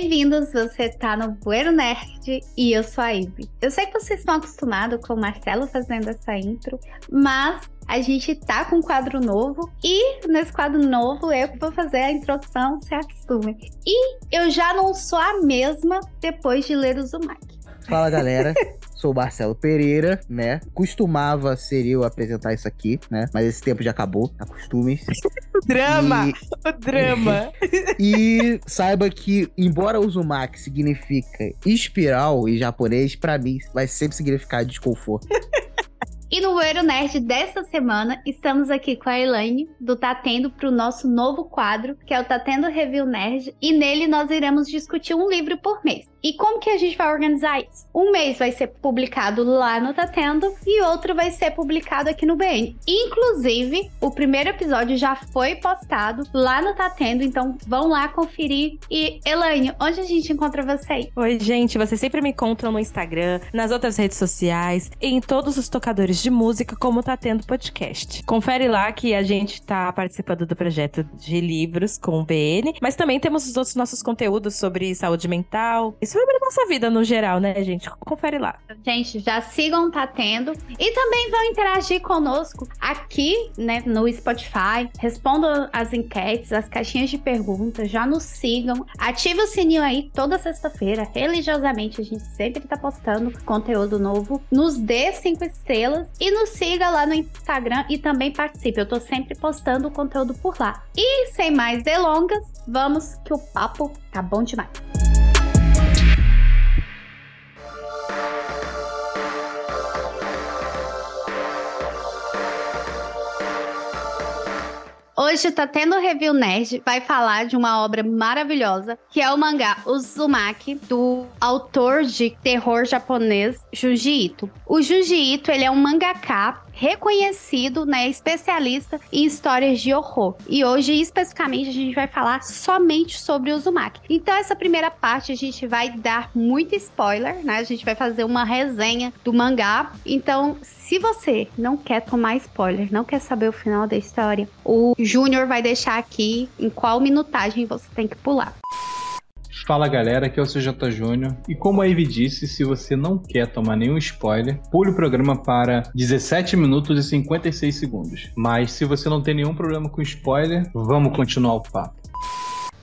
Bem-vindos, você tá no Bueiro Nerd e eu sou a Ivy. Eu sei que vocês estão acostumados com o Marcelo fazendo essa intro, mas a gente tá com um quadro novo e nesse quadro novo eu vou fazer a introdução, se acostume. E eu já não sou a mesma depois de ler o Zumak. Fala galera, sou o Marcelo Pereira, né? Costumava ser eu apresentar isso aqui, né? Mas esse tempo já acabou, acostume-se. O drama! E... O drama! e saiba que, embora o Uzumaki significa espiral em japonês, para mim vai sempre significar desconforto. E no Euro Nerd dessa semana, estamos aqui com a Elaine, do Tatendo, para o nosso novo quadro, que é o Tatendo Review Nerd, e nele nós iremos discutir um livro por mês. E como que a gente vai organizar isso? Um mês vai ser publicado lá no Tatendo e outro vai ser publicado aqui no BN. Inclusive, o primeiro episódio já foi postado lá no Tatendo, então vão lá conferir. E Elaine, onde a gente encontra você? Oi, gente, vocês sempre me encontram no Instagram, nas outras redes sociais, em todos os tocadores de música, como tá tendo podcast. Confere lá que a gente tá participando do projeto de livros com o BN, mas também temos os outros nossos conteúdos sobre saúde mental sobre a nossa vida no geral, né, gente? Confere lá. Gente, já sigam Tá Tendo e também vão interagir conosco aqui, né, no Spotify. Respondam as enquetes, as caixinhas de perguntas, já nos sigam. Ative o sininho aí toda sexta-feira, religiosamente. A gente sempre tá postando conteúdo novo. Nos dê cinco estrelas e nos siga lá no Instagram e também participe. Eu tô sempre postando conteúdo por lá. E sem mais delongas, vamos que o papo tá bom demais. Hoje tá tendo review nerd, vai falar de uma obra maravilhosa, que é o mangá Uzumaki, do autor de terror japonês Junji Ito. O Junji Ito, ele é um mangaká reconhecido, né, especialista em histórias de horror. E hoje, especificamente, a gente vai falar somente sobre Uzumaki. Então, essa primeira parte a gente vai dar muito spoiler, né? A gente vai fazer uma resenha do mangá. Então, se você não quer tomar spoiler, não quer saber o final da história, o Júnior vai deixar aqui em qual minutagem você tem que pular. Fala galera, aqui é o CJ Júnior. E como a Ivy disse, se você não quer tomar nenhum spoiler, pule o programa para 17 minutos e 56 segundos. Mas se você não tem nenhum problema com spoiler, vamos continuar o papo.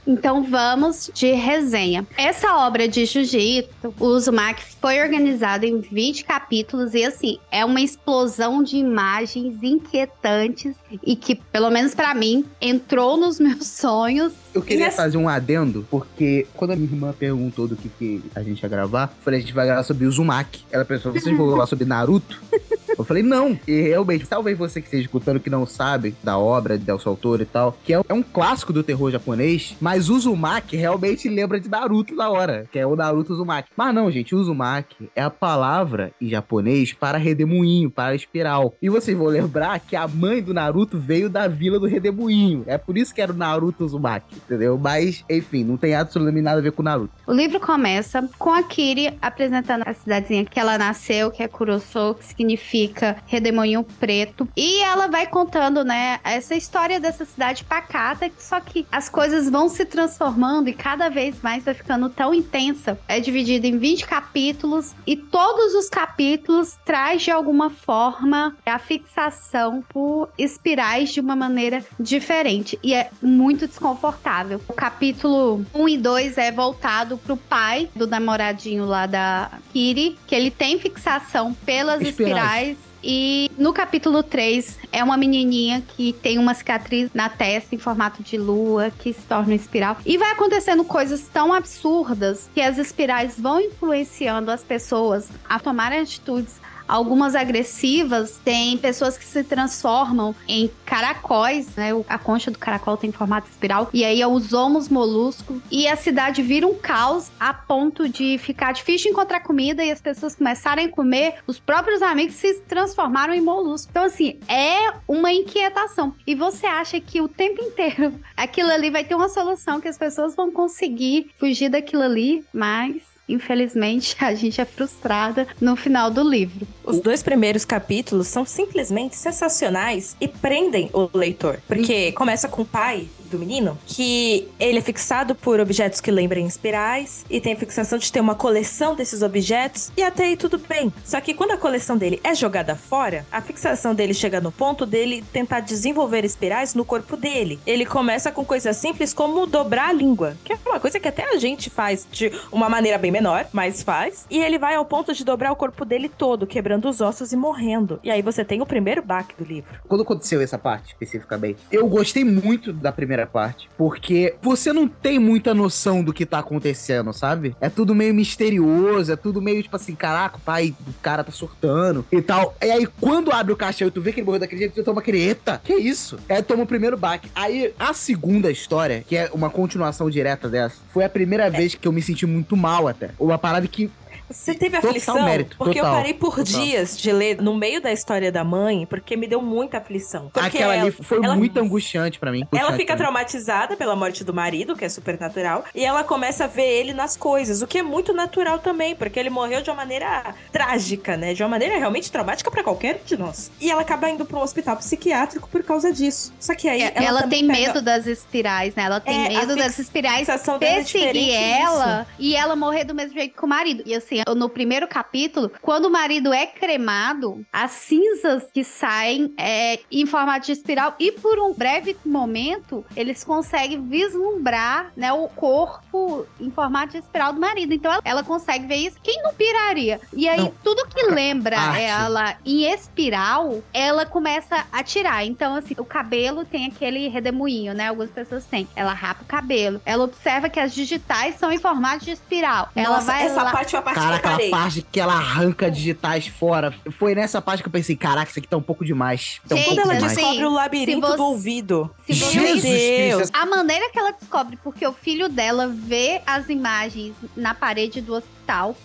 Então vamos de resenha. Essa obra de Jiu-Jitsu, o Uzumaki, foi organizada em 20 capítulos e assim, é uma explosão de imagens inquietantes e que, pelo menos para mim, entrou nos meus sonhos. Eu queria nessa... fazer um adendo, porque quando a minha irmã perguntou do que, que a gente ia gravar, eu falei, a gente vai gravar sobre Uzumaki. Ela pensou, vocês vão gravar sobre Naruto? Eu falei, não. E realmente, talvez você que esteja escutando que não sabe da obra de Delcio Autor e tal, que é, é um clássico do terror japonês, mas Uzumaki realmente lembra de Naruto na hora, que é o Naruto Uzumaki. Mas não, gente, Uzumaki é a palavra em japonês para redemoinho, para espiral. E vocês vão lembrar que a mãe do Naruto veio da vila do redemoinho. É por isso que era o Naruto Uzumaki, entendeu? Mas, enfim, não tem absolutamente nada a ver com Naruto. O livro começa com a Kiri apresentando a cidadezinha que ela nasceu, que é Kuroso, que significa significa redemoinho preto. E ela vai contando, né, essa história dessa cidade pacata, só que as coisas vão se transformando e cada vez mais vai ficando tão intensa. É dividida em 20 capítulos e todos os capítulos traz de alguma forma a fixação por espirais de uma maneira diferente e é muito desconfortável. O capítulo 1 e 2 é voltado pro pai do namoradinho lá da Kiri, que ele tem fixação pelas espirais. e no capítulo 3 é uma menininha que tem uma cicatriz na testa em formato de lua que se torna uma espiral. E vai acontecendo coisas tão absurdas que as espirais vão influenciando as pessoas a tomarem atitudes algumas agressivas, tem pessoas que se transformam em caracóis, né? A concha do caracol tem formato espiral, e aí é os homos moluscos, e a cidade vira um caos a ponto de ficar difícil encontrar comida e as pessoas começarem a comer, os próprios amigos se transformaram em moluscos. Então, assim, é uma inquietação. E você acha que o tempo inteiro aquilo ali vai ter uma solução, que as pessoas vão conseguir fugir daquilo ali, mas infelizmente, a gente é frustrada no final do livro. Os dois primeiros capítulos são simplesmente sensacionais e prendem o leitor. Porque começa com o pai do menino, que ele é fixado por objetos que lembrem espirais e tem a fixação de ter uma coleção desses objetos e até aí tudo bem. Só que quando a coleção dele é jogada fora, a fixação dele chega no ponto dele tentar desenvolver espirais no corpo dele. Ele começa com coisas simples como dobrar a língua, que é uma coisa que até a gente faz de uma maneira bem menor, mas faz. E ele vai ao ponto de dobrar o corpo dele todo, quebrando os ossos e morrendo. E aí você tem o primeiro baque do livro. Quando aconteceu essa parte, especificamente, eu gostei muito da primeira parte, porque você não tem muita noção do que tá acontecendo, sabe? É tudo meio misterioso, é tudo meio tipo assim, caraca, o pai do cara tá surtando e tal. E aí, quando abre o caixão e tu vê que ele morreu daquele jeito, tu toma aquele, eita, que isso? Aí toma o primeiro baque. Aí, a segunda história, que é uma continuação direta dessa, foi a primeira vez que eu me senti muito mal até. Uma parada que Você teve Total aflição? mérito, porque total, eu parei por total. dias de ler no meio da história da mãe, porque me deu muita aflição. Porque aquela ela, ali foi ela- muito angustiante pra mim. Ela fica traumatizada pela morte do marido, que é super natural, e ela começa a ver ele nas coisas, o que é muito natural também, porque ele morreu de uma maneira trágica, né? De uma maneira realmente traumática pra qualquer um de nós. E ela acaba indo pra um hospital psiquiátrico por causa disso. Só que aí É, ela, ela, tem pega- medo das espirais, né? Ela tem É, medo das espirais é perseguir ela e ela morrer do mesmo jeito que o marido. E assim, no primeiro capítulo, quando o marido é cremado, as cinzas que saem é em formato de espiral e por um breve momento eles conseguem vislumbrar, né, o corpo em formato de espiral do marido. Então ela, ela consegue ver isso. Quem não piraria? E aí Não. tudo que lembra arte. ela em espiral, ela começa a tirar. Então assim, o cabelo tem aquele redemoinho, né? Algumas pessoas têm. Ela rapa o cabelo. Ela observa que as digitais são em formato de espiral. ela Nossa, vai essa lá. parte foi a parte Cara, aquela parei. parte que ela arranca digitais fora. Foi nessa parte que eu pensei, caraca, isso aqui tá um pouco demais. Tá um Gente, pouco Quando ela demais. descobre o labirinto você- do ouvido. se você- Jesus Deus. A maneira que ela descobre, porque o filho dela vê as imagens na parede do hospital,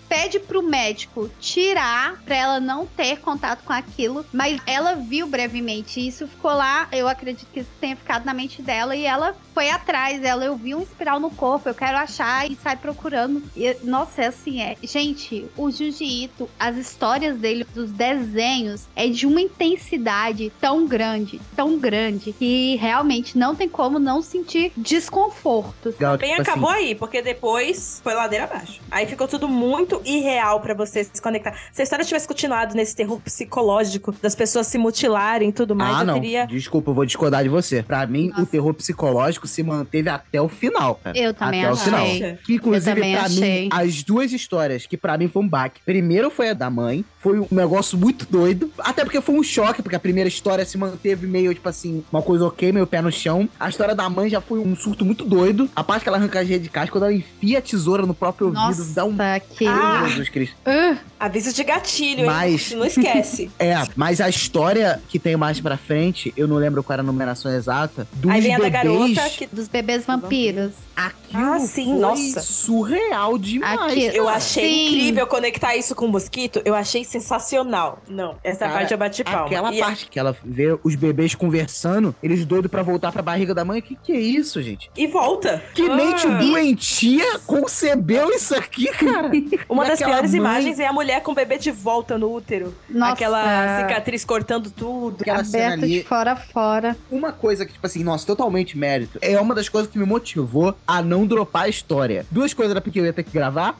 pede pro médico tirar pra ela não ter contato com aquilo, mas ela viu brevemente isso, ficou lá, eu acredito que isso tenha ficado na mente dela e ela foi atrás, ela eu vi um espiral no corpo, eu quero achar e sai procurando. E, nossa, é assim, é. Gente, o Junji Ito, as histórias dele, dos desenhos, é de uma intensidade tão grande, tão grande, que realmente não tem como não sentir desconforto. Legal, Bem, tipo acabou assim, aí, porque depois foi ladeira abaixo. Aí ficou tudo muito irreal pra você se conectar. Se a história tivesse continuado nesse terror psicológico das pessoas se mutilarem e tudo mais, ah, eu não. teria. Desculpa, eu vou discordar de você. Pra mim, Nossa. o terror psicológico se manteve até o final, cara. Eu também até o final. achei. Que, inclusive, pra achei. mim, as duas histórias que pra mim foi um baque. Primeiro foi a da mãe. Foi um negócio muito doido. Até porque foi um choque, porque a primeira história se manteve meio, tipo assim, uma coisa ok, meio pé no chão. A história da mãe já foi um surto muito doido. A parte que ela arranca a de casca, quando ela enfia a tesoura no próprio ouvido, Nossa, dá um... que... Ah. Jesus Cristo. Uh, Aviso de gatilho, Mas- hein? Não esquece. É, mas a história que tem mais pra frente, eu não lembro qual era a numeração exata, dos Aí vem a da bebês, garota que. dos bebês vampiros. aquilo Ah, sim, foi nossa. surreal demais. Aqui- Eu achei Sim. incrível conectar isso com o mosquito. Eu achei sensacional. Não, essa Cara, parte eu bati palma. Aquela E- parte que ela vê os bebês conversando, eles doidos pra voltar pra barriga da mãe. Que que é isso, gente? E volta. Que mente Ah. doentia concebeu isso aqui, cara? Uma das piores mãe- imagens é a mulher com o bebê de volta no útero. Nossa, Aquela cicatriz cortando tudo. Aquela ali, de fora a fora. uma coisa que, tipo assim, nossa, totalmente mérito. É uma das coisas que me motivou a não dropar a história. Duas coisas era porque eu ia ter que gravar.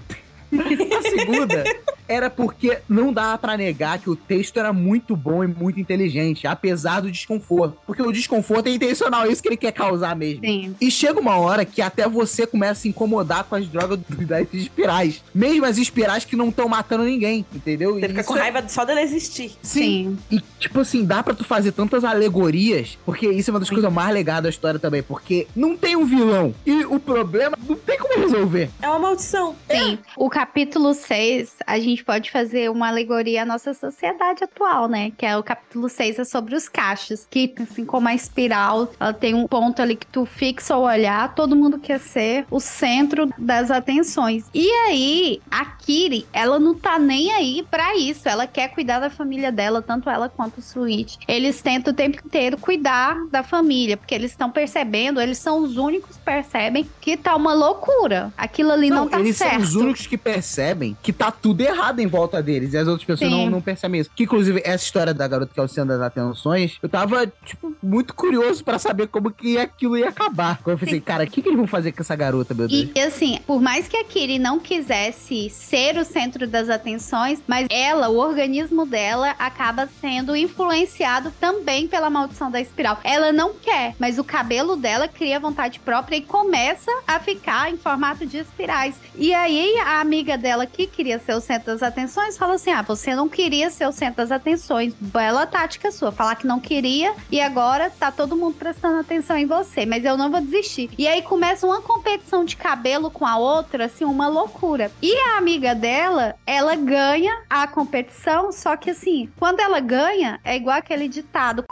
a segunda era porque não dava pra negar que o texto era muito bom e muito inteligente, apesar do desconforto. Porque o desconforto é intencional, é isso que ele quer causar mesmo. Sim. E chega uma hora que até você começa a se incomodar com as drogas das espirais. Mesmo as espirais que não estão matando ninguém, entendeu? Você fica Isso com é- raiva só dela existir. Sim. E, tipo assim, dá pra tu fazer tantas alegorias, porque isso é uma das coisas mais legais da história também, porque não tem um vilão. E o problema não tem como resolver. É uma maldição. Sim. O capítulo 6, a gente gente pode fazer uma alegoria à nossa sociedade atual, né? Que é o capítulo 6 é sobre os cachos. Que, assim como a espiral, ela tem um ponto ali que tu fixa o olhar, todo mundo quer ser o centro das atenções. E aí, a Kiri, ela não tá nem aí pra isso. Ela quer cuidar da família dela, tanto ela quanto o Switch. Eles tentam o tempo inteiro cuidar da família, porque eles estão percebendo, eles são os únicos que percebem que tá uma loucura. Aquilo ali não, tá eles certo. são os únicos que percebem que tá tudo errado em volta deles. E as outras pessoas Sim. não, não percebem isso. Que, inclusive, essa história da garota que é o centro das atenções, eu tava, tipo, muito curioso pra saber como que aquilo ia acabar. Quando eu pensei, cara, o que, que eles vão fazer com essa garota, meu Deus? E assim, por mais que a Kiri não quisesse ser o centro das atenções, mas ela, o organismo dela, acaba sendo influenciado também pela maldição da espiral. Ela não quer, mas o cabelo dela cria vontade própria e começa a ficar em formato de espirais. E aí a amiga dela que queria ser o centro das atenções fala assim: "Ah, você não queria ser o centro das atenções. Bela tática sua, falar que não queria e agora tá todo mundo prestando atenção em você, mas eu não vou desistir". E aí começa uma competição de cabelo com a outra, assim, uma loucura. E a amiga dela, ela ganha a competição, só que assim, quando ela ganha, é igual aquele ditado: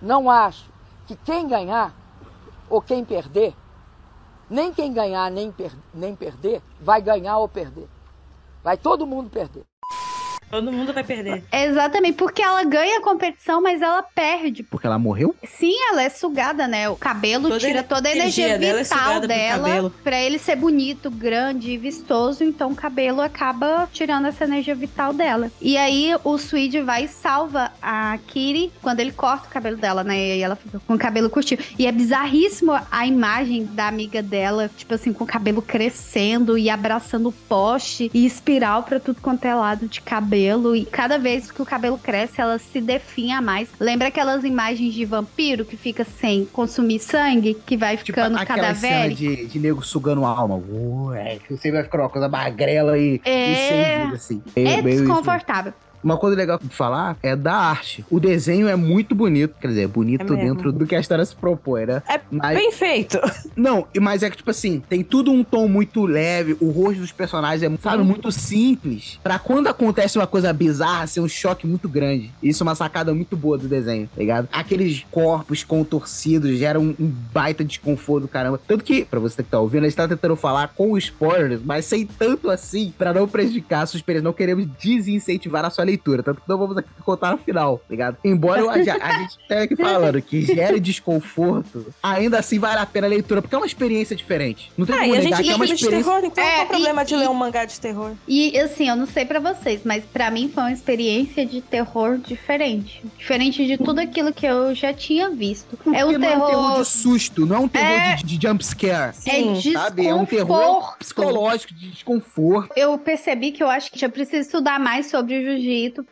Não acho que quem ganhar ou quem perder, nem quem ganhar nem, per nem perder, vai ganhar ou perder. Vai todo mundo perder. Todo mundo vai perder. Exatamente, porque ela ganha a competição, mas ela perde. Porque ela morreu? Sim, ela é sugada, né? O cabelo Toda tira toda a energia energia dela é vital sugada pro dela cabelo. pra ele ser bonito, grande e vistoso, então o cabelo acaba tirando essa energia vital dela. E aí o Swede vai e salva a Kiri quando ele corta o cabelo dela, né? E aí ela fica com o cabelo curtinho. E é bizarríssimo a imagem da amiga dela, tipo assim, com o cabelo crescendo e abraçando o poste e espiral pra tudo quanto é lado de cabelo. E cada vez que o cabelo cresce, ela se definha mais. Lembra aquelas imagens de vampiro que fica sem consumir sangue, que vai Tipo, ficando cena cadavérico? de, de nego sugando a alma. Ué, que você vai ficar uma coisa magrela e, É. e sem vida, assim. É meio isso. Uma coisa legal de falar é da arte. O desenho é muito bonito, quer dizer, é bonito É dentro do que a história se propõe, né? É Mas, Bem feito. não, e- mas é que, tipo assim, tem tudo um tom muito leve, o rosto dos personagens é, sabe, Uhum. muito simples. Pra quando acontece uma coisa bizarra, ser um choque muito grande. Isso é uma sacada muito boa do desenho, tá ligado? Aqueles corpos contorcidos geram um, um baita desconforto do caramba. Tanto que, pra você que tá ouvindo, a gente tá tentando falar com spoilers, mas sem tanto assim, pra não prejudicar a sua experiência. Não queremos desincentivar a sua leitura, tanto que não vamos aqui contar no final, tá ligado? Embora eu- a, a gente esteja aqui falando que gere desconforto, ainda assim vale a pena a leitura, porque é uma experiência diferente. Não tem Ah, como e a negar gente que é uma gosta de experiência terror, então É, qual o problema e- de ler um mangá de terror? E assim, eu não sei pra vocês, mas pra mim foi uma experiência de terror diferente. Diferente de tudo aquilo que eu já tinha visto. Porque é um não é um terror terror. de susto, não é um terror É. de, de jump scare. É Sim, Sabe? É um terror desconforto. psicológico, de desconforto. Eu percebi que eu acho que eu preciso estudar mais sobre o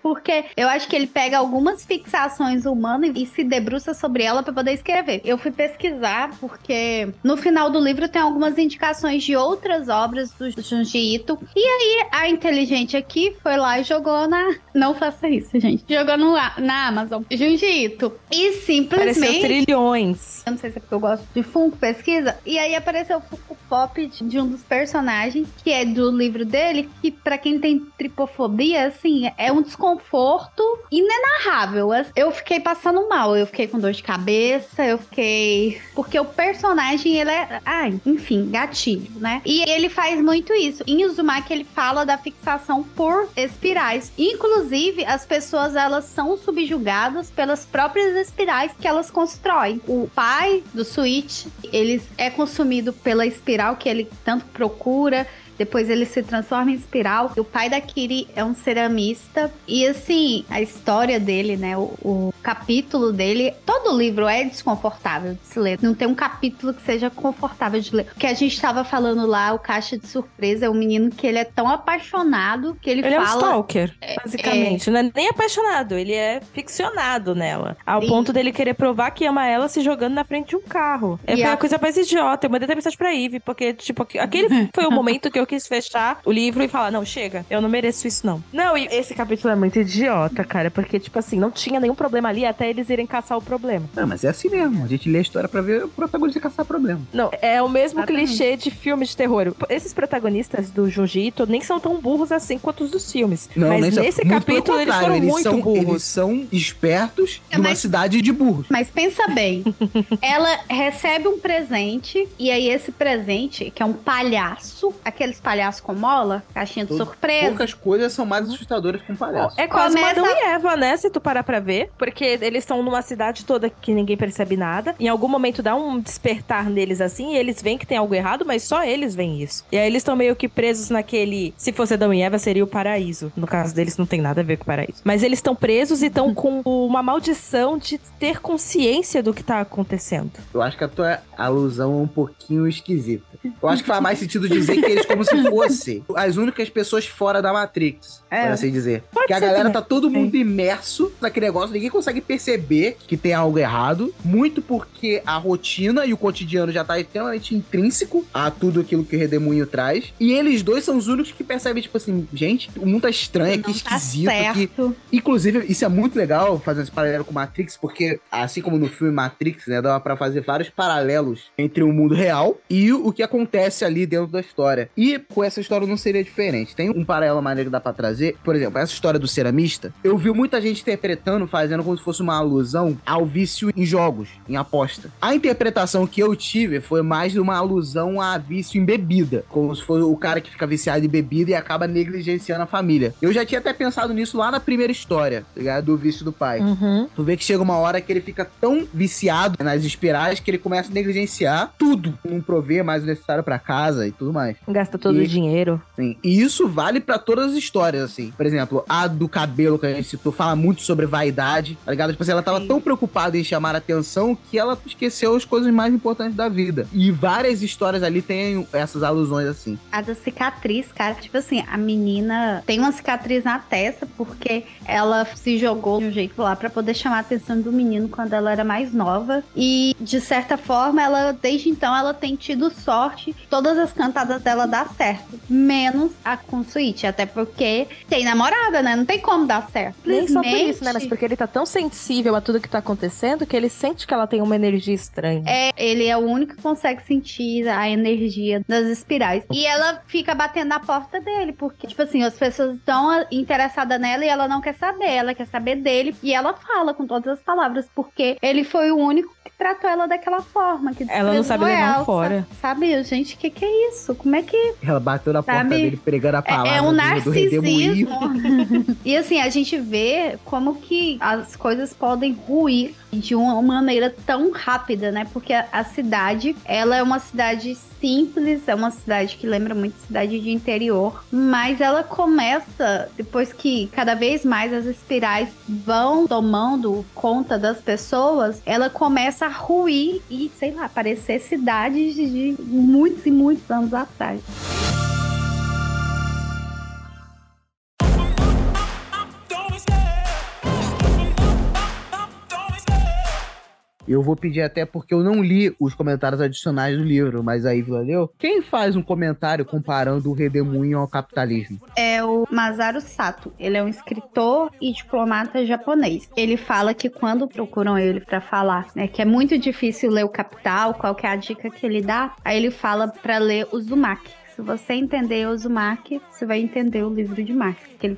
porque eu acho que ele pega algumas fixações humanas e se debruça sobre ela pra poder escrever. Eu fui pesquisar porque no final do livro tem algumas indicações de outras obras do Junji Ito. E aí a inteligente aqui foi lá e jogou na, não faça isso, gente. Jogou no, na Amazon Junji Ito e simplesmente trilhões. eu não sei se é porque eu gosto de Funko Pesquisa. E aí apareceu o Funko Pop de de um dos personagens, que é do livro dele, que pra quem tem tripofobia, assim, é um desconforto inenarrável. Eu fiquei passando mal, eu fiquei com dor de cabeça, eu fiquei. Porque o personagem, ele é. Ai, enfim, gatilho, né? E ele faz muito isso. Em Uzumaki, ele fala da fixação por espirais. Inclusive, as pessoas, elas são subjugadas pelas próprias espirais que elas constroem. O pai do Switch, ele é consumido pela espiral que ele tanto procura. Depois ele se transforma em espiral. O pai da Kiri é um ceramista. E assim, a história dele, né? O, o capítulo dele. Todo livro é desconfortável de se ler. Não tem um capítulo que seja confortável de ler. O que a gente estava falando lá, o Caixa de Surpresa, é um menino que ele é tão apaixonado que ele, Ele é um fala. stalker, basicamente. Não é nem apaixonado, ele é ficcionado nela. Ao Sim. ponto dele querer provar que ama ela se jogando na frente de um carro. É foi a- a coisa mais idiota. Eu mandei até mensagem pra Ivy, porque, tipo, aquele foi o momento que eu quis fechar o livro e falar: não, chega, eu não mereço isso, não. Não, e esse capítulo é muito idiota, cara, porque, tipo assim, não tinha nenhum problema ali até eles irem caçar o problema. Não, mas é assim mesmo. A gente lê a história pra ver o protagonista caçar problema. Não, é o mesmo Exatamente. clichê de filme de terror. Esses protagonistas do Junji Ito nem são tão burros assim quanto os dos filmes. Não, mas nesse capítulo eles foram eles muito são, burros. Eles são espertos É, de uma mas- cidade de burros. Mas pensa bem, ela recebe um presente e aí esse presente, que é um palhaço, aqueles palhaços com mola, caixinha de Todo- surpresa. Poucas coisas são mais assustadoras que um palhaço. É quase Começa- Adão e Eva, né? Se tu parar pra ver. Porque eles estão numa cidade toda que ninguém percebe nada. Em algum momento dá um despertar neles assim, e eles veem que tem algo errado, mas só eles veem isso. E aí eles estão meio que presos naquele. Se fosse Adão e Eva, seria o paraíso. No caso deles, não tem nada a ver com o paraíso. Mas eles estão presos e estão com uma maldição de ter consciência do que tá acontecendo. Eu acho que a tua alusão é um pouquinho esquisita. Eu acho que faz mais sentido dizer que eles como se fossem as únicas pessoas fora da Matrix, É. por assim dizer. Pode que a galera também. tá todo mundo imerso naquele negócio, ninguém consegue perceber que tem algo errado, muito porque a rotina e o cotidiano já tá extremamente intrínseco a tudo aquilo que o Redemoinho traz. E eles dois são os únicos que percebem, tipo assim, gente, o mundo tá estranho, que tá esquisito, que certo. Inclusive, isso é muito legal, fazendo esse paralelo com Matrix, porque, assim como no filme Matrix, né, dava pra fazer vários paralelos entre o mundo real e o que acontece ali dentro da história. E com essa história não seria diferente. Tem um paralelo maneiro que dá pra trazer. Por exemplo, essa história do ceramista, eu vi muita gente interpretando, fazendo como se fosse uma alusão ao vício em jogos, em aposta. A interpretação que eu tive foi mais uma alusão a vício em bebida, como se fosse o cara que fica viciado em bebida e acaba negligenciando a família. Eu já tinha até pensado nisso lá na primeira história, tá ligado? Do vício do pai. Uhum. Tu vê que chega uma hora que ele fica tão viciado nas espirais que ele começa a negligenciar tudo. Não provê mais o necessário pra casa e tudo mais. Gasta todo E- o dinheiro. Assim, e isso vale pra todas as histórias, assim. Por exemplo, a do cabelo que a gente citou fala muito sobre vaidade, tá ligado? Tipo assim, ela tava Sim. tão preocupada em chamar a atenção que ela esqueceu as coisas mais importantes da vida. E várias histórias ali têm essas alusões assim. A da cicatriz, cara. Tipo assim, a menina tem uma cicatriz na testa porque ela se jogou de um jeito lá pra poder chamar a atenção do menino quando ela era mais nova. E, de certa forma, ela, desde então, ela tem tido sorte. Todas as cantadas dela dá certo. Menos a com Switch. Até porque tem namorada, né? Não tem como dar certo. Nem só por isso, né? Mas porque ele tá tão sensível a tudo que tá acontecendo que ele sente que ela tem uma energia estranha. É, ele é o único que consegue sentir a energia das espirais. E ela fica batendo na porta dele, porque, tipo assim, as pessoas estão interessadas nela e ela não quer saber. Ela quer saber dele. E ela fala com todas as palavras, porque ele foi o único tratou ela daquela forma. Que Ela não sabe levar um ela, fora. Sabe, gente, o que, que é isso? Como é que Ela bateu na porta Sabe? dele pregando a é, palavra é um do, do redemoinho. narcisismo. e assim, a gente vê como que as coisas podem ruir de uma maneira tão rápida, né? Porque a, a cidade, ela é uma cidade simples, é uma cidade que lembra muito cidade de interior, mas ela começa, depois que cada vez mais as espirais vão tomando conta das pessoas, ela começa a ruir e, sei lá, parecer cidades de muitos e muitos anos atrás. Eu vou pedir até porque eu não li os comentários adicionais do livro, mas aí valeu. Quem faz um comentário comparando o redemoinho ao capitalismo? é o Masaru Sato. Ele é um escritor e diplomata japonês. Ele fala que quando procuram ele pra falar, né, que é muito difícil ler o Capital, qual que é a dica que ele dá, aí ele fala pra ler o Uzumaki. Se você entender o Uzumaki, você vai entender o livro de Marx. Ele,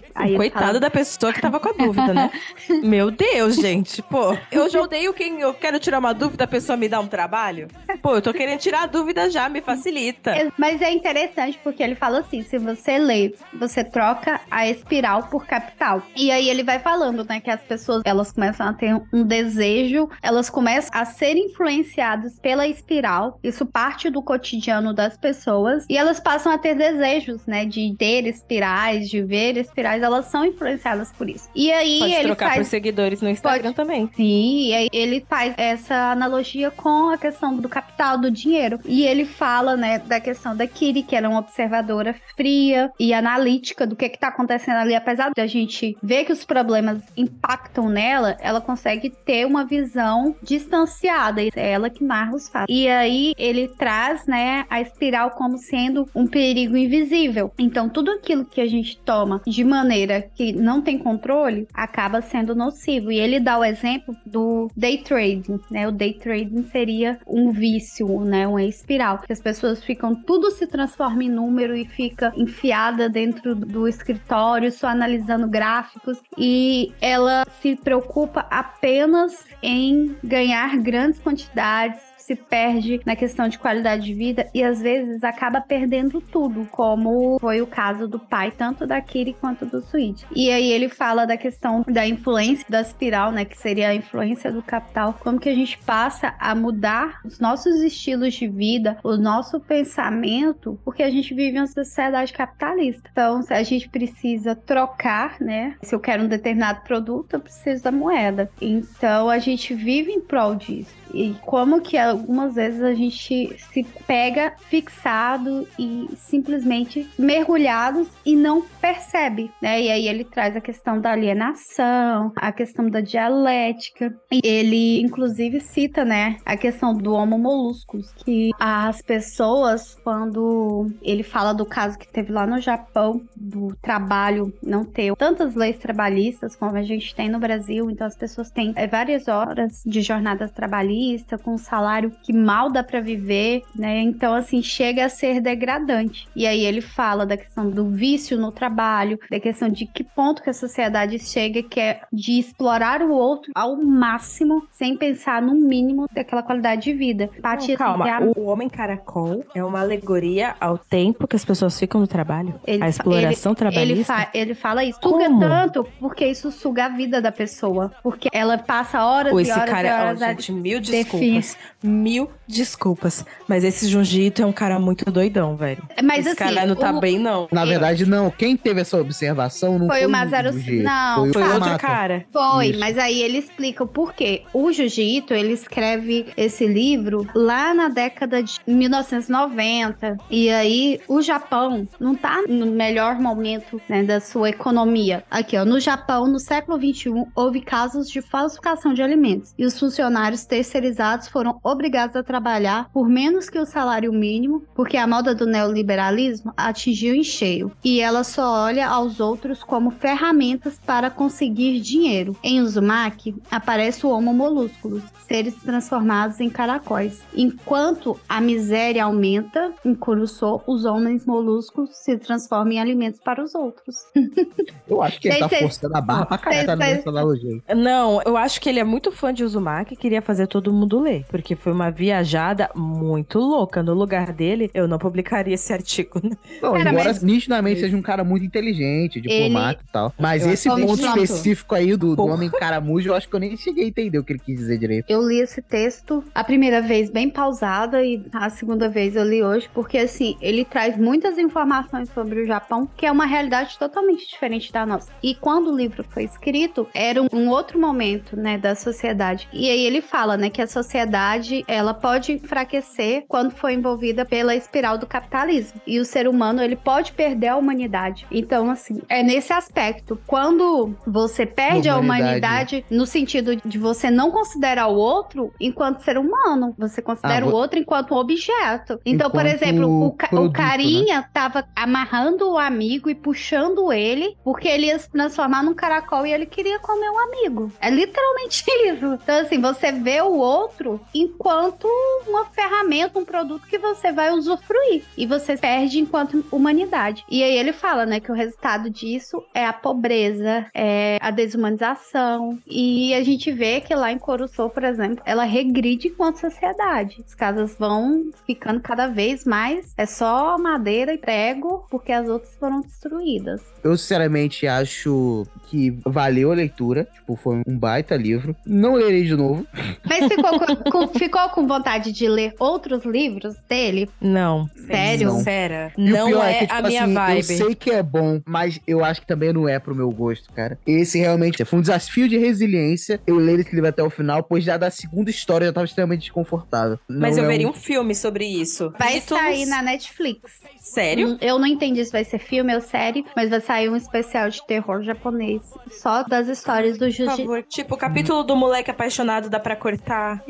fala- da pessoa que tava com a dúvida, né? Meu Deus, gente. Pô, eu já odeio quem eu quero tirar uma dúvida, a pessoa me dá um trabalho. Pô, eu tô querendo tirar a dúvida já, me facilita. É, Mas é interessante porque ele fala assim: se você lê, você troca a espiral por capital. E aí ele vai falando, né, que as pessoas elas começam a ter um desejo, elas começam a ser influenciadas pela espiral. Isso parte do cotidiano das pessoas e elas passam a ter desejos, né, de ter espirais, de ver espirais. Elas são influenciadas por isso. E aí Pode ele trocar por faz seguidores no Instagram também. Sim, e aí ele faz essa analogia com a questão do capital, do dinheiro. E ele fala, né, da questão da Kiri, que ela é uma observadora fria e analítica do que que tá acontecendo ali. Apesar de a gente ver que os problemas impactam nela, ela consegue ter uma visão distanciada. E é ela que narra os fatos. E aí ele traz, né, a espiral como sendo um perigo invisível. Então, tudo aquilo que a gente toma de maneira que não tem controle acaba sendo nocivo. E ele dá o exemplo do day trading, né? O day trading seria um vício, né? Uma espiral, que as pessoas ficam tudo se transforma em número e fica enfiada dentro do escritório só analisando gráficos e ela se preocupa apenas em ganhar grandes quantidades se perde na questão de qualidade de vida e às vezes acaba perdendo tudo, como foi o caso do pai, tanto da Kiri quanto do Switch. E aí ele fala da questão da influência da espiral, né, que seria a influência do capital, como que a gente passa a mudar os nossos estilos de vida, o nosso pensamento, porque a gente vive uma sociedade capitalista. Então, a gente precisa trocar, né? Se eu quero um determinado produto, eu preciso da moeda. Então, a gente vive em prol disso. E como que algumas vezes a gente se pega fixado e simplesmente mergulhados e não percebe, né? E aí ele traz a questão da alienação, a questão da dialética. Ele inclusive cita, né, a questão do homo molluscos, que as pessoas quando ele fala do caso que teve lá no Japão do trabalho não ter tantas leis trabalhistas como a gente tem no Brasil, então as pessoas têm é, várias horas de jornadas trabalhistas com um salário que mal dá para viver, né? Então, assim, chega a ser degradante. E aí ele fala da questão do vício no trabalho, da questão de que ponto que a sociedade chega, que é de explorar o outro ao máximo, sem pensar no mínimo daquela qualidade de vida. Pati, Não, calma, assim, a... o homem caracol é uma alegoria ao tempo que as pessoas ficam no trabalho? Ele, a exploração ele, trabalhista? Ele, fa ele fala isso. Suga tanto porque isso suga a vida da pessoa. Porque ela passa horas Pô, e horas cara, e horas... Ó, gente, desculpas. Mil desculpas. Mas esse Jujito é um cara muito doidão, velho. Mas esse assim, cara não tá o... bem, não. Na verdade, não. Quem teve essa observação não foi, foi o Masaru. Não, foi, foi outro cara. Foi, Isso. mas aí ele explica o porquê. O Jujito, ele escreve esse livro lá na década de 1990. E aí, o Japão não tá no melhor momento né, da sua economia. Aqui, ó. No Japão, no século 21, houve casos de falsificação de alimentos. E os funcionários terceirizados foram obrigados a trabalhar por menos que o salário mínimo, porque a moda do neoliberalismo atingiu em cheio, e ela só olha aos outros como ferramentas para conseguir dinheiro. Em Uzumaki, aparece o Homo molúsculos, seres transformados em caracóis. Enquanto a miséria aumenta, em Kuruso, os homens molúsculos se transformam em alimentos para os outros. Eu acho que ele tá forçando a barra pra caralho nessa analogia. Não, eu acho que ele é muito fã de Uzumaki e queria fazer todo mundo ler, porque foi uma viajada muito louca. No lugar dele, eu não publicaria esse artigo. Né? Não, cara, embora mas... nitidamente seja um cara muito inteligente, diplomata ele... e tal. Mas eu esse ponto específico aí do, do homem caramujo, eu acho que eu nem cheguei a entender o que ele quis dizer direito. Eu li esse texto a primeira vez bem pausada e a segunda vez eu li hoje, porque assim, ele traz muitas informações sobre o Japão, que é uma realidade totalmente diferente da nossa. E quando o livro foi escrito, era um outro momento, né, da sociedade. E aí ele fala, né, que a sociedade ela pode enfraquecer quando for envolvida pela espiral do capitalismo. E o ser humano ele pode perder a humanidade. Então, assim, é nesse aspecto. Quando você perde humanidade. a humanidade no sentido de você não considerar o outro enquanto ser humano, você considera ah, o outro enquanto um objeto. Então, enquanto por exemplo, o, ca produto, o carinha né? tava amarrando o amigo e puxando ele porque ele ia se transformar num caracol e ele queria comer o um amigo. É literalmente isso. Então, assim, você vê o outro enquanto uma ferramenta, um produto que você vai usufruir. E você perde enquanto humanidade. E aí ele fala, né, que o resultado disso é a pobreza, é a desumanização. E a gente vê que lá em Coruçô, por exemplo, ela regride enquanto sociedade. As casas vão ficando cada vez mais. É só madeira e prego, porque as outras foram destruídas. Eu, sinceramente, acho que valeu a leitura. Tipo, foi um baita livro. Não lerei de novo. Mas ficou com, com, ficou com vontade de ler outros livros dele? Não. Sério? Não. Sério. Não é, é que, tipo, a minha assim, vibe. Eu sei que é bom, mas eu acho que também não é pro meu gosto, cara. Esse realmente foi um desafio de resiliência. Eu ler esse livro até o final, pois já da segunda história eu já tava extremamente desconfortável. Não mas eu é veria um... um... filme sobre isso. Vai sair na Netflix. Sério? Hum, eu não entendi se vai ser filme ou série, mas vai sair um especial de terror japonês. Só das histórias do Jiu-Jitsu. Tipo, o capítulo do moleque apaixonado dá pra cortar cortar.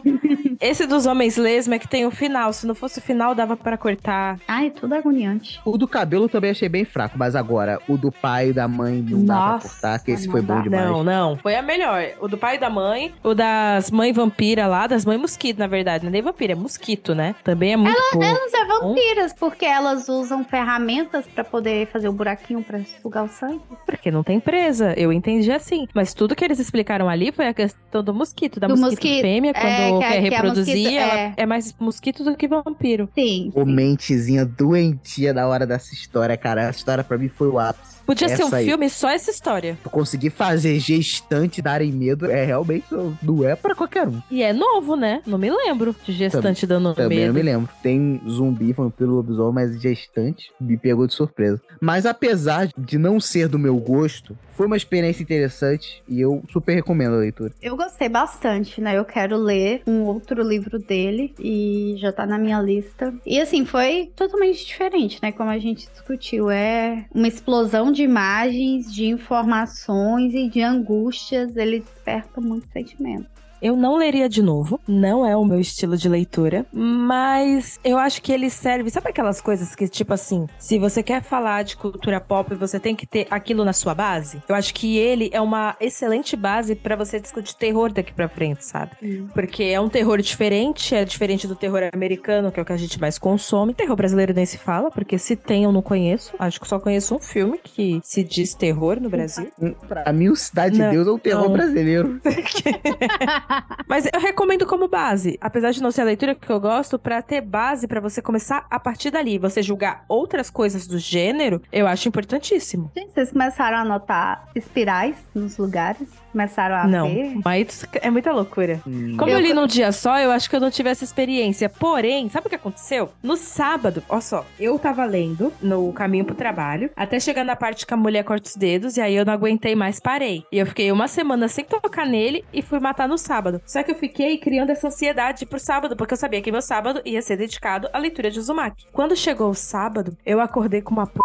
Esse dos homens lesma é que tem o final. Se não fosse o final, dava pra cortar. Ai, tudo agoniante. O do cabelo também achei bem fraco, mas agora, o do pai e da mãe não dá pra Nossa, cortar, que esse foi bom demais. Não, não. Foi a melhor. O do pai e da mãe. O das mãe vampira lá, das mães mosquito, na verdade. Não é nem vampira, é mosquito, né? Também é muito bom. Elas são vampiras, porque elas usam ferramentas pra poder fazer o buraquinho pra sugar o sangue. Porque não tem presa. Eu entendi assim. Mas tudo que eles explicaram ali foi a questão do mosquito. Da Do mosquito, mosquito, fêmea, é, quando que a- quer que a reproduzir, mosquito- ela é. é mais mosquito do que vampiro. Sim. Ô, sim. mentezinha doentia da hora dessa história, cara. Essa história pra mim foi o ápice. Podia ser um Essa aí. filme só essa história. Conseguir fazer gestante darem medo é realmente não é pra qualquer um. E é novo, né? Não me lembro de gestante dando Também medo. não me lembro. Tem zumbi, vampiro, lobisomem, mas gestante me pegou de surpresa. Mas apesar de não ser do meu gosto, foi uma experiência interessante e eu super recomendo a leitura. Eu gostei bastante, né? Eu quero ler um outro livro dele e já tá na minha lista. E assim, foi totalmente diferente, né? Como a gente discutiu. É uma explosão de imagens, de informações e de angústias. Ele desperta muito sentimento. Eu não leria de novo, não é o meu estilo de leitura, mas eu acho que ele serve. Sabe aquelas coisas que, tipo assim, se você quer falar de cultura pop, você tem que ter aquilo na sua base? Eu acho que ele é uma excelente base pra você discutir terror daqui pra frente, sabe? Porque é um terror diferente, é diferente do terror americano, que é o que a gente mais consome. Terror brasileiro nem se fala, porque se tem eu não conheço. Acho que só conheço um filme que se diz terror no Brasil. Pra mim, o Cidade Não, de Deus é um terror não. brasileiro. Mas eu recomendo como base, apesar de não ser a leitura que eu gosto, pra ter base pra você começar a partir dali. Você julgar outras coisas do gênero, eu acho importantíssimo. Gente, vocês começaram a notar espirais nos lugares? Começaram a não, ver? mas é muita loucura. Hum, Como eu, Eu- li num dia só, eu acho que eu não tive essa experiência. Porém, sabe o que aconteceu? No sábado, olha só, eu tava lendo no caminho pro trabalho, até chegar na parte que a mulher corta os dedos, e aí eu não aguentei mais, parei. E eu fiquei uma semana sem tocar nele e fui matar no sábado. Só que eu fiquei criando essa ansiedade pro sábado, porque eu sabia que meu sábado ia ser dedicado à leitura de Uzumaki. Quando chegou o sábado, eu acordei com uma p...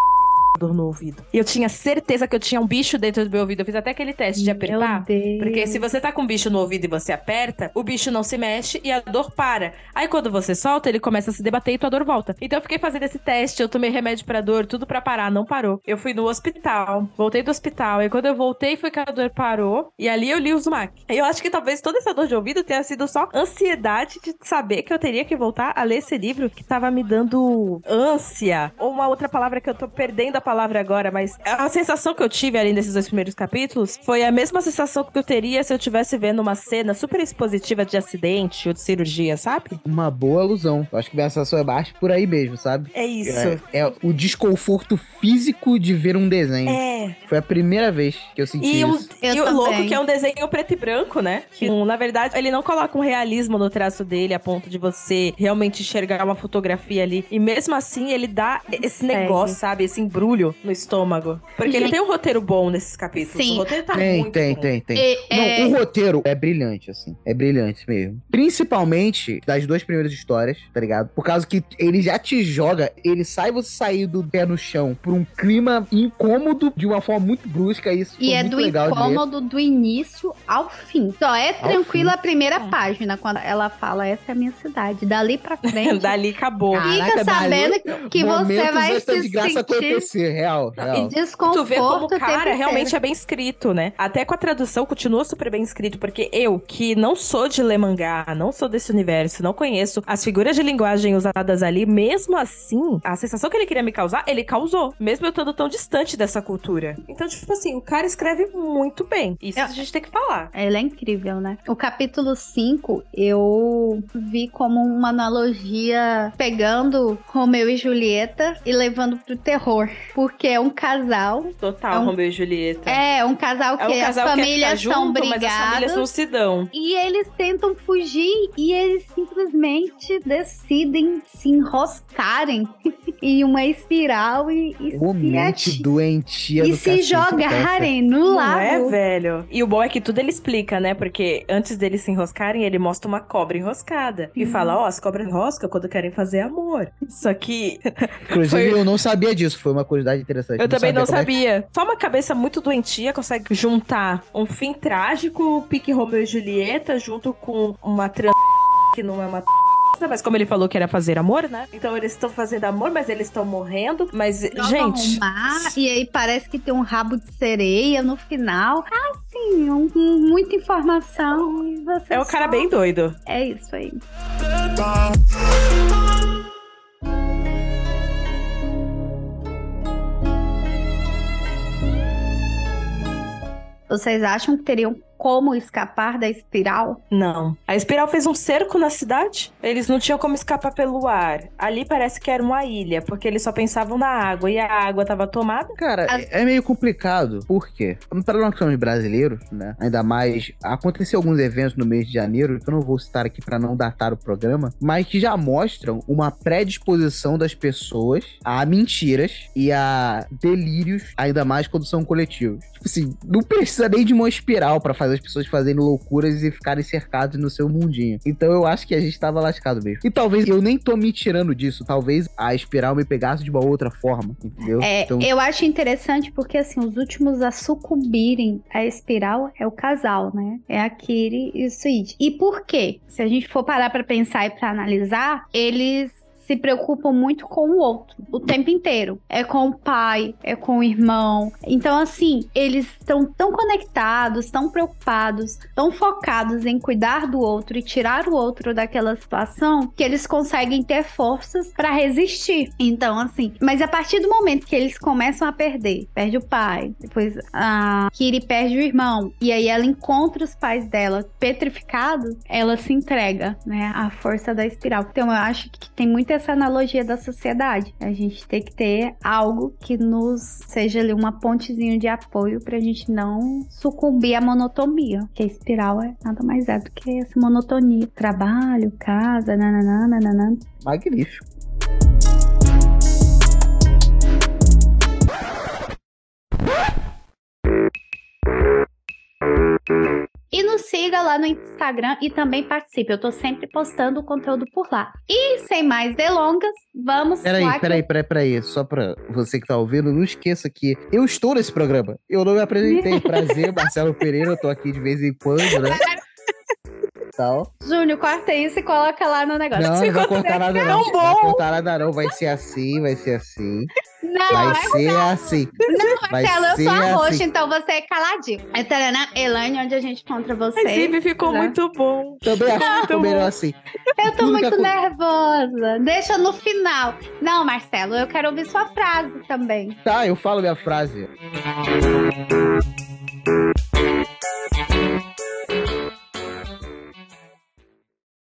dor no ouvido. E eu tinha certeza que eu tinha um bicho dentro do meu ouvido. Eu fiz até aquele teste de apertar. Porque se você tá com um bicho no ouvido e você aperta, o bicho não se mexe e a dor para. Aí quando você solta, ele começa a se debater e tua dor volta. Então eu fiquei fazendo esse teste, eu tomei remédio pra dor, tudo pra parar, não parou. Eu fui no hospital, voltei do hospital, e quando eu voltei foi que a dor parou, e ali eu li o Uzumaki. Eu acho que talvez toda essa dor de ouvido tenha sido só ansiedade de saber que eu teria que voltar a ler esse livro que tava me dando ânsia. Ou uma outra palavra que eu tô perdendo a palavra agora, mas a sensação que eu tive ali nesses dois primeiros capítulos foi a mesma sensação que eu teria se eu estivesse vendo uma cena super expositiva de acidente ou de cirurgia, sabe? Uma boa alusão. Eu acho que minha sensação é baixa por aí mesmo, sabe? É isso. É, é o desconforto físico de ver um desenho. É. Foi a primeira vez que eu senti E, um, isso. Eu e o louco que é um desenho preto e branco, né? Que, um, na verdade, ele não coloca um realismo no traço dele a ponto de você realmente enxergar uma fotografia ali. E mesmo assim, ele dá esse negócio, sabe? Esse embrulho no estômago. Porque ele tem um roteiro bom nesses capítulos. Sim. O roteiro tá Tem, muito tem, bom. tem, tem. E- é- Não, o roteiro é brilhante, assim. É brilhante mesmo. Principalmente das duas primeiras histórias, tá ligado? Por causa que ele já te joga, ele sai você sair do pé no chão por um clima incômodo de uma forma muito brusca. Isso E foi é muito do legal incômodo do início ao fim. Só é tranquila a primeira É. página, quando ela fala, essa é a minha cidade. Dali pra frente, Dali acabou. Fica Caraca, sabendo que você vai se sentir... real. real. E desconforto Tu vê como o cara realmente é bem escrito, né? Até com a tradução continua super bem escrito, porque eu, que não sou de ler mangá, não sou desse universo, não conheço as figuras de linguagem usadas ali, mesmo assim, a sensação que ele queria me causar, ele causou, mesmo eu estando tão distante dessa cultura. Então, tipo assim, o cara escreve muito bem. Isso Eu- a gente tem que falar. Ele é incrível, né? O capítulo 5 eu vi como uma analogia pegando Romeu e Julieta e levando pro terror. Porque é um casal. Total, É um- Romeu e Julieta. É, um casal que É um casal as que quer ficar famílias são junto, mas as famílias brigadas. não se dão. E eles tentam fugir e eles simplesmente decidem se enroscarem em uma espiral e, e Ô, se, mente doentia e do se jogarem no Não lago. é, velho? E o bom é que tudo ele explica, né? Porque antes deles se enroscarem, ele mostra uma cobra enroscada. E Uhum. fala, ó, as cobras enroscam quando querem fazer amor. Só que Inclusive, Foi- eu não sabia disso. Foi uma curiosidade interessante. eu também não como é que- sabia. Só uma cabeça muito doentia consegue juntar um fim trágico, pique Romeu e Julieta, junto com uma trans que não é uma mas como ele falou que era fazer amor, né? Então eles estão fazendo amor, mas eles estão morrendo. Mas, Joga gente. um mar, e aí parece que tem um rabo de sereia no final. Ah, sim, um- muita informação. e você É o só- cara bem doido. É isso aí. Vocês acham que teriam como escapar da espiral? Não. A Espiral fez um cerco na cidade. Eles não tinham como escapar pelo ar. Ali parece que era uma ilha, porque eles só pensavam na água e a água tava tomada. Cara, As- é meio complicado. Por quê? Para nós que somos brasileiros, né? Ainda mais, aconteceu alguns eventos no mês de janeiro, que eu não vou citar aqui para não datar o programa, mas que já mostram uma predisposição das pessoas a mentiras e a delírios, ainda mais quando são coletivos. Tipo assim, não precisa nem de uma espiral para fazer as pessoas fazendo loucuras e ficarem cercados no seu mundinho. Então eu acho que a gente tava lascado mesmo. E talvez eu nem tô me tirando disso, talvez a espiral me pegasse de uma outra forma, entendeu? É, então, Eu acho interessante porque, assim, os últimos a sucumbirem à espiral é o casal, né? É a Kiri e o Suid. E por quê? Se a gente for parar pra pensar e pra analisar, eles se preocupam muito com o outro o tempo inteiro. É com o pai, é com o irmão. Então, assim, eles estão tão conectados, tão preocupados, tão focados em cuidar do outro e tirar o outro daquela situação que eles conseguem ter forças pra resistir. Então, assim, mas a partir do momento que eles começam a perder, perde o pai, depois a Kiri perde o irmão, e aí ela encontra os pais dela petrificados, ela se entrega, né, à força da espiral. Então, eu acho que tem muito essa analogia da sociedade. A gente tem que ter algo que nos seja ali uma pontezinha de apoio pra gente não sucumbir à monotonia. Que a espiral é nada mais é do que essa monotonia. Trabalho, casa, nananã, nananã. magnífico. Lá no Instagram e também participe. Eu tô sempre postando conteúdo por lá. E sem mais delongas, vamos Peraí, lá. que- peraí, peraí, peraí. Só pra você que tá ouvindo, não esqueça que eu estou nesse programa. Eu não me apresentei. Prazer, Marcelo Pereira. Eu tô aqui de vez em quando, né? Tal. Júnior, corta isso e coloca lá no negócio. Não, não vai cortar nada, não. Não vai cortar nada, não. Vai ser assim, vai ser assim. Não, Vai ser assim. Vai Marcelo, eu sou a roxa, assim. então você é caladinho. É Taranã, Elaine, onde a gente encontra você. Mas Ive ficou né? muito bom. Também acho que melhor bom. assim. Eu tô tudo muito nervosa. Deixa no final. Não, Marcelo, eu quero ouvir sua frase também. Tá, eu falo minha frase.